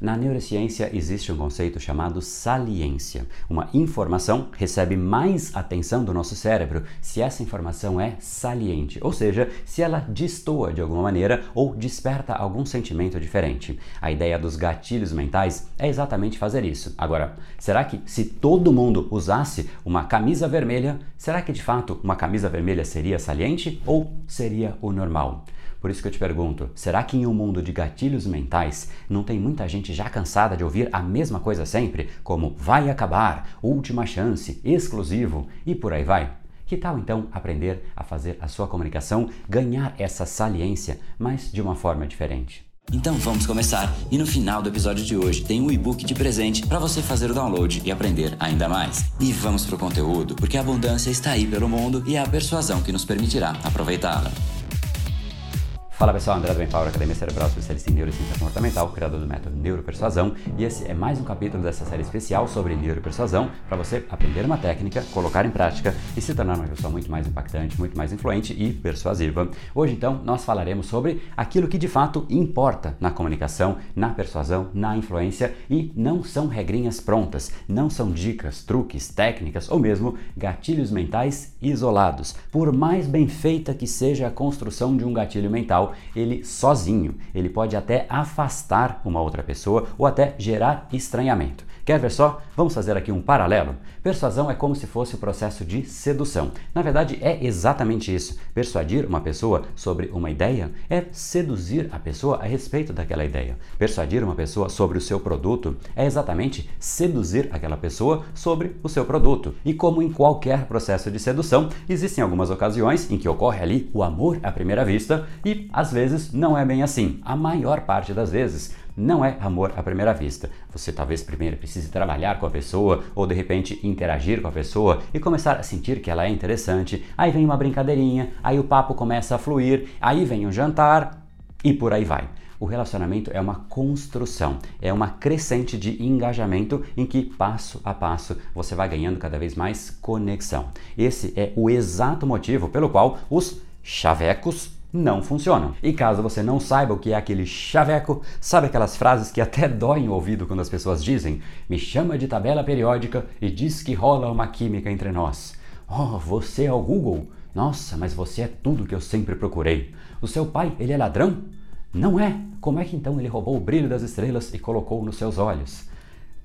Na neurociência existe um conceito chamado saliência. Uma informação recebe mais atenção do nosso cérebro se essa informação é saliente, ou seja, se ela destoa de alguma maneira ou desperta algum sentimento diferente. A ideia dos gatilhos mentais é exatamente fazer isso. Agora, será que se todo mundo usasse uma camisa vermelha, será que de fato uma camisa vermelha seria saliente ou seria o normal? Por isso que eu te pergunto: será que em um mundo de gatilhos mentais não tem muita gente já cansada de ouvir a mesma coisa sempre, como vai acabar, última chance, exclusivo e por aí vai? Que tal então aprender a fazer a sua comunicação ganhar essa saliência, mas de uma forma diferente? Então vamos começar. E no final do episódio de hoje tem um e-book de presente para você fazer o download e aprender ainda mais. E vamos pro conteúdo, porque a abundância está aí pelo mundo e é a persuasão que nos permitirá aproveitá-la. Fala pessoal, André do Empower Academia Cerebral, especialista em neurociência comportamental, criador do método Neuropersuasão, e esse é mais um capítulo dessa série especial sobre neuropersuasão para você aprender uma técnica, colocar em prática e se tornar uma pessoa muito mais impactante, muito mais influente e persuasiva. Hoje então nós falaremos sobre aquilo que de fato importa na comunicação, na persuasão, na influência e não são regrinhas prontas, não são dicas, truques, técnicas ou mesmo gatilhos mentais isolados. Por mais bem feita que seja a construção de um gatilho mental, ele sozinho, ele pode até afastar uma outra pessoa ou até gerar estranhamento. Quer ver só? Vamos fazer aqui um paralelo. Persuasão é como se fosse o processo de sedução. Na verdade, é exatamente isso. Persuadir uma pessoa sobre uma ideia é seduzir a pessoa a respeito daquela ideia. Persuadir uma pessoa sobre o seu produto é exatamente seduzir aquela pessoa sobre o seu produto. E como em qualquer processo de sedução, existem algumas ocasiões em que ocorre ali o amor à primeira vista e às vezes não é bem assim. A maior parte das vezes não é amor à primeira vista. Você talvez primeiro precise trabalhar com a pessoa ou de repente interagir com a pessoa e começar a sentir que ela é interessante. Aí vem uma brincadeirinha, aí o papo começa a fluir, aí vem um jantar e por aí vai. O relacionamento é uma construção, é uma crescente de engajamento em que passo a passo você vai ganhando cada vez mais conexão. Esse é o exato motivo pelo qual os chavecos não funcionam. E caso você não saiba o que é aquele chaveco, sabe aquelas frases que até doem o ouvido quando as pessoas dizem: "Me chama de tabela periódica e diz que rola uma química entre nós". Oh, você é o Google? Nossa, mas você é tudo que eu sempre procurei. O seu pai, ele é ladrão? Não é. Como é que então ele roubou o brilho das estrelas e colocou nos seus olhos?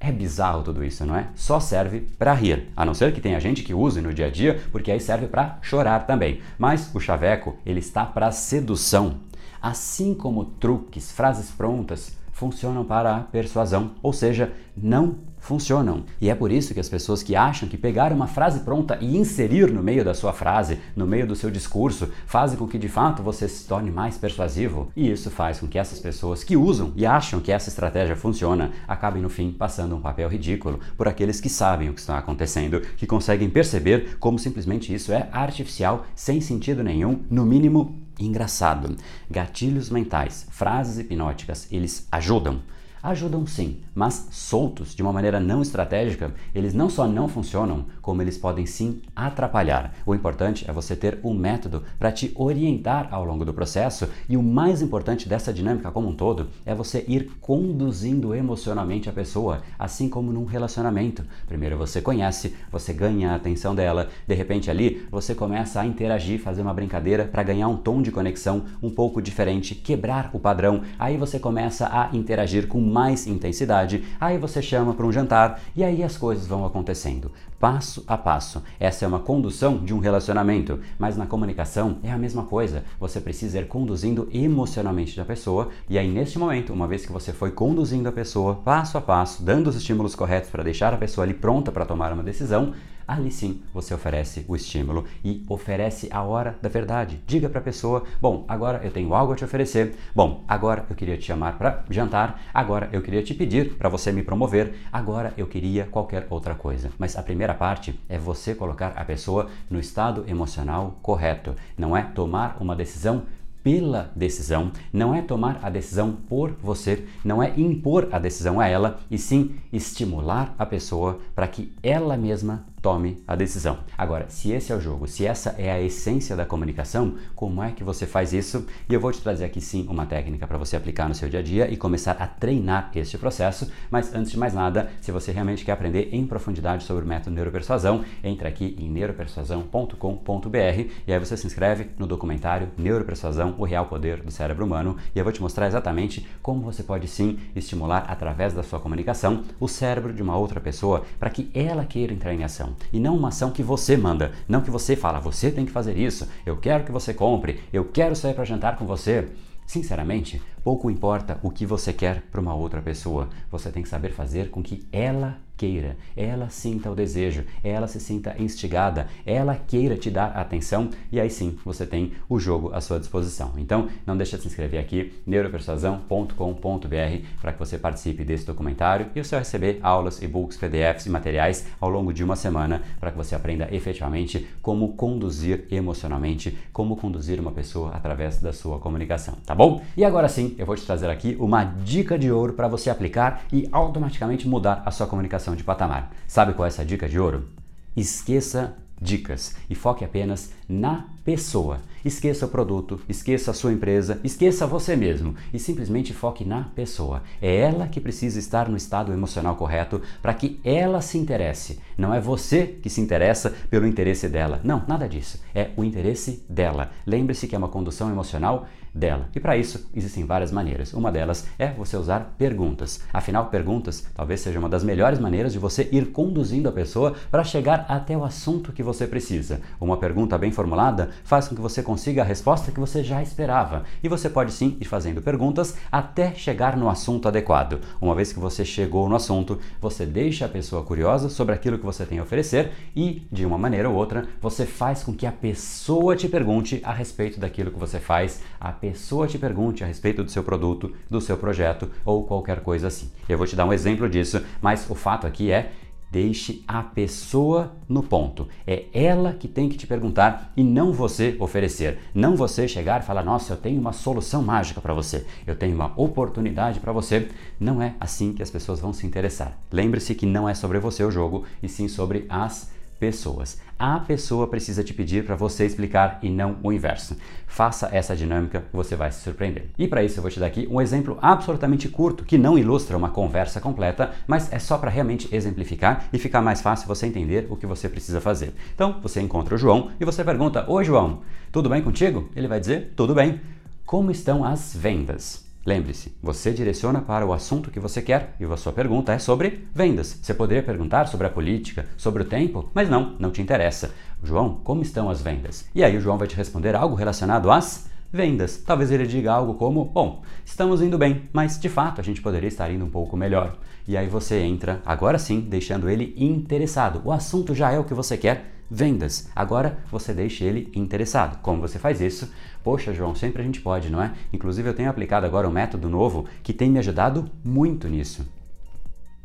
É bizarro tudo isso, não é? Só serve para rir, a não ser que tenha gente que use no dia a dia, porque aí serve para chorar também. Mas o chaveco, ele está para sedução. Assim como truques, frases prontas funcionam para a persuasão, ou seja, não funcionam. E é por isso que as pessoas que acham que pegar uma frase pronta e inserir no meio da sua frase, no meio do seu discurso, fazem com que de fato você se torne mais persuasivo. E isso faz com que essas pessoas que usam e acham que essa estratégia funciona acabem no fim passando um papel ridículo por aqueles que sabem o que está acontecendo, que conseguem perceber como simplesmente isso é artificial, sem sentido nenhum, no mínimo engraçado. Gatilhos mentais, frases hipnóticas, eles ajudam ajudam sim, mas soltos de uma maneira não estratégica, eles não só não funcionam, como eles podem sim atrapalhar. O importante é você ter um método para te orientar ao longo do processo e o mais importante dessa dinâmica como um todo é você ir conduzindo emocionalmente a pessoa, assim como num relacionamento. Primeiro você conhece, você ganha a atenção dela, de repente ali você começa a interagir, fazer uma brincadeira para ganhar um tom de conexão um pouco diferente, quebrar o padrão. Aí você começa a interagir com mais intensidade, aí você chama para um jantar e aí as coisas vão acontecendo, passo a passo. Essa é uma condução de um relacionamento, mas na comunicação é a mesma coisa. Você precisa ir conduzindo emocionalmente a pessoa e aí neste momento, uma vez que você foi conduzindo a pessoa passo a passo, dando os estímulos corretos para deixar a pessoa ali pronta para tomar uma decisão, ali sim você oferece o estímulo e oferece a hora da verdade. Diga para a pessoa: Bom, agora eu tenho algo a te oferecer. Bom, agora eu queria te chamar para jantar. Agora eu queria te pedir para você me promover. Agora eu queria qualquer outra coisa. Mas a primeira parte é você colocar a pessoa no estado emocional correto. Não é tomar uma decisão pela decisão, não é tomar a decisão por você, não é impor a decisão a ela, e sim estimular a pessoa para que ela mesma tome a decisão. Agora, se esse é o jogo, se essa é a essência da comunicação, como é que você faz isso? E eu vou te trazer aqui sim uma técnica para você aplicar no seu dia a dia e começar a treinar este processo. Mas antes de mais nada, se você realmente quer aprender em profundidade sobre o método neuropersuasão, entra aqui em neuropersuasão.com.br e aí você se inscreve no documentário Neuropersuasão, o real poder do cérebro humano, e eu vou te mostrar exatamente como você pode sim estimular através da sua comunicação o cérebro de uma outra pessoa para que ela queira entrar em ação e não uma ação que você manda, não que você fala, você tem que fazer isso, eu quero que você compre, eu quero sair para jantar com você. Sinceramente, pouco importa o que você quer para uma outra pessoa, você tem que saber fazer com que ela queira, ela sinta o desejo, ela se sinta instigada, ela queira te dar atenção e aí sim você tem o jogo à sua disposição. Então, não deixe de se inscrever aqui, neuropersuasão.com.br, para que você participe desse documentário e você vai receber aulas, e-books, PDFs e materiais ao longo de uma semana para que você aprenda efetivamente como conduzir emocionalmente, como conduzir uma pessoa através da sua comunicação, tá bom? E agora sim, eu vou te trazer aqui uma dica de ouro para você aplicar e automaticamente mudar a sua comunicação de patamar. Sabe qual é essa dica de ouro? Esqueça dicas e foque apenas na pessoa. Esqueça o produto, esqueça a sua empresa, esqueça você mesmo e simplesmente foque na pessoa. É ela que precisa estar no estado emocional correto para que ela se interesse. Não é você que se interessa pelo interesse dela. Não, nada disso. É o interesse dela. Lembre-se que é uma condução emocional dela. E para isso existem várias maneiras. Uma delas é você usar perguntas. Afinal, perguntas talvez seja uma das melhores maneiras de você ir conduzindo a pessoa para chegar até o assunto que você precisa. Uma pergunta bem formulada faz com que você consiga a resposta que você já esperava. E você pode sim ir fazendo perguntas até chegar no assunto adequado. Uma vez que você chegou no assunto, você deixa a pessoa curiosa sobre aquilo que você tem a oferecer e, de uma maneira ou outra, você faz com que a pessoa te pergunte a respeito daquilo que você faz, a pessoa te pergunte a respeito do seu produto, do seu projeto ou qualquer coisa assim. Eu vou te dar um exemplo disso, mas o fato aqui é Deixe a pessoa no ponto. É ela que tem que te perguntar e não você oferecer. Não você chegar e falar: Nossa, eu tenho uma solução mágica para você, eu tenho uma oportunidade para você. Não é assim que as pessoas vão se interessar. Lembre-se que não é sobre você o jogo, e sim sobre as pessoas. A pessoa precisa te pedir para você explicar e não o inverso. Faça essa dinâmica, você vai se surpreender. E para isso eu vou te dar aqui um exemplo absolutamente curto que não ilustra uma conversa completa, mas é só para realmente exemplificar e ficar mais fácil você entender o que você precisa fazer. Então, você encontra o João e você pergunta: "Oi, João, tudo bem contigo?" Ele vai dizer: "Tudo bem. Como estão as vendas?" Lembre-se, você direciona para o assunto que você quer e a sua pergunta é sobre vendas. Você poderia perguntar sobre a política, sobre o tempo, mas não, não te interessa. João, como estão as vendas? E aí o João vai te responder algo relacionado às vendas. Talvez ele diga algo como: Bom, estamos indo bem, mas de fato a gente poderia estar indo um pouco melhor. E aí você entra, agora sim, deixando ele interessado. O assunto já é o que você quer, vendas. Agora você deixa ele interessado. Como você faz isso? Poxa, João, sempre a gente pode, não é? Inclusive eu tenho aplicado agora um método novo que tem me ajudado muito nisso.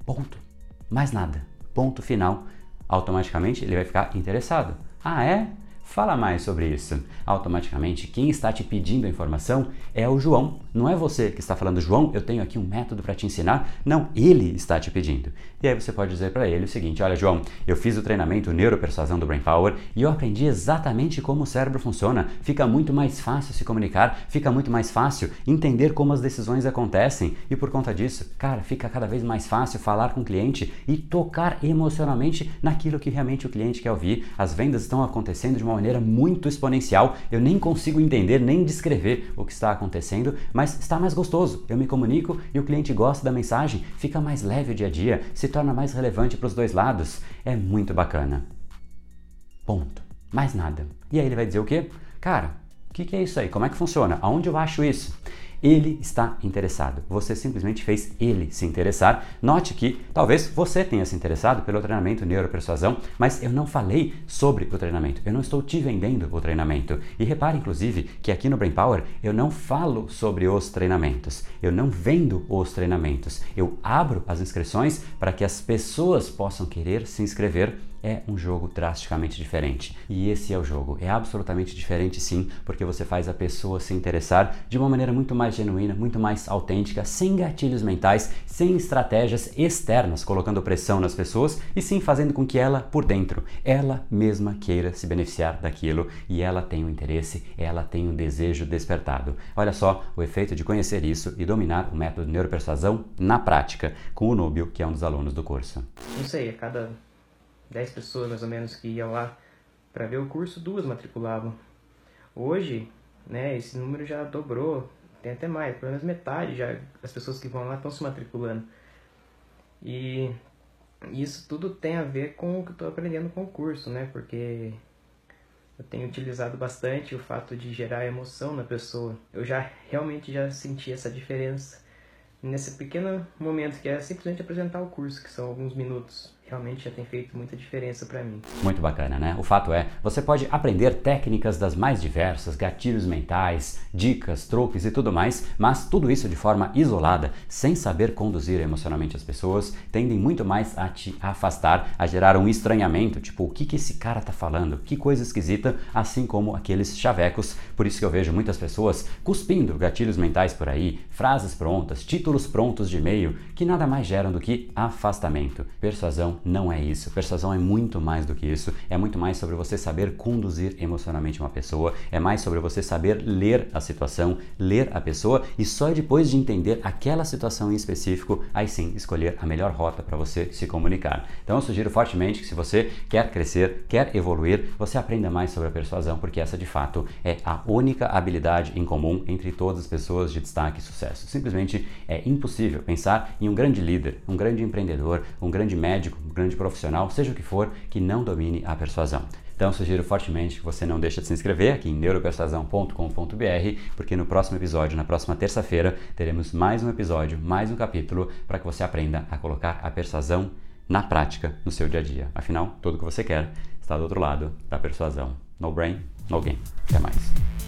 Ponto. Mais nada. Ponto final. Automaticamente ele vai ficar interessado. Ah, é? Fala mais sobre isso. Automaticamente, quem está te pedindo a informação é o João. Não é você que está falando, João, eu tenho aqui um método para te ensinar. Não, ele está te pedindo. E aí você pode dizer para ele o seguinte: Olha, João, eu fiz o treinamento Neuropersuasão do Brain Power e eu aprendi exatamente como o cérebro funciona. Fica muito mais fácil se comunicar, fica muito mais fácil entender como as decisões acontecem. E por conta disso, cara, fica cada vez mais fácil falar com o cliente e tocar emocionalmente naquilo que realmente o cliente quer ouvir. As vendas estão acontecendo de uma maneira muito exponencial. Eu nem consigo entender nem descrever o que está acontecendo, mas está mais gostoso. Eu me comunico e o cliente gosta da mensagem, fica mais leve o dia a dia, se torna mais relevante para os dois lados. É muito bacana. Ponto. Mais nada. E aí ele vai dizer o quê? Cara, o que, que é isso aí? Como é que funciona? Aonde eu acho isso? Ele está interessado. Você simplesmente fez ele se interessar. Note que talvez você tenha se interessado pelo treinamento neuropersuasão, mas eu não falei sobre o treinamento. Eu não estou te vendendo o treinamento. E repare, inclusive, que aqui no Brain Power eu não falo sobre os treinamentos. Eu não vendo os treinamentos. Eu abro as inscrições para que as pessoas possam querer se inscrever é um jogo drasticamente diferente. E esse é o jogo. É absolutamente diferente sim, porque você faz a pessoa se interessar de uma maneira muito mais genuína, muito mais autêntica, sem gatilhos mentais, sem estratégias externas colocando pressão nas pessoas e sim fazendo com que ela, por dentro, ela mesma queira se beneficiar daquilo e ela tenha o interesse, ela tenha o desejo despertado. Olha só o efeito de conhecer isso e dominar o método neuropersuasão na prática com o Núbio, que é um dos alunos do curso. Não sei, a cada 10 pessoas mais ou menos que iam lá para ver o curso, duas matriculavam. Hoje, né, esse número já dobrou, tem até mais, pelo menos metade já as pessoas que vão lá estão se matriculando. E isso tudo tem a ver com o que eu estou aprendendo com o curso, né? Porque eu tenho utilizado bastante o fato de gerar emoção na pessoa. Eu já realmente já senti essa diferença nesse pequeno momento que é simplesmente apresentar o curso, que são alguns minutos realmente já tem feito muita diferença para mim. Muito bacana, né? O fato é, você pode aprender técnicas das mais diversas, gatilhos mentais, dicas, truques e tudo mais, mas tudo isso de forma isolada, sem saber conduzir emocionalmente as pessoas, tendem muito mais a te afastar, a gerar um estranhamento, tipo, o que que esse cara tá falando? Que coisa esquisita, assim como aqueles chavecos. Por isso que eu vejo muitas pessoas cuspindo gatilhos mentais por aí, frases prontas, títulos prontos de e-mail, que nada mais geram do que afastamento, persuasão não é isso. Persuasão é muito mais do que isso. É muito mais sobre você saber conduzir emocionalmente uma pessoa. É mais sobre você saber ler a situação, ler a pessoa e só depois de entender aquela situação em específico, aí sim escolher a melhor rota para você se comunicar. Então eu sugiro fortemente que se você quer crescer, quer evoluir, você aprenda mais sobre a persuasão, porque essa de fato é a única habilidade em comum entre todas as pessoas de destaque e sucesso. Simplesmente é impossível pensar em um grande líder, um grande empreendedor, um grande médico, grande profissional, seja o que for, que não domine a persuasão. Então, sugiro fortemente que você não deixe de se inscrever aqui em neuropersuasão.com.br, porque no próximo episódio, na próxima terça-feira, teremos mais um episódio, mais um capítulo para que você aprenda a colocar a persuasão na prática no seu dia a dia. Afinal, tudo que você quer está do outro lado da persuasão. No brain, no game. Até mais.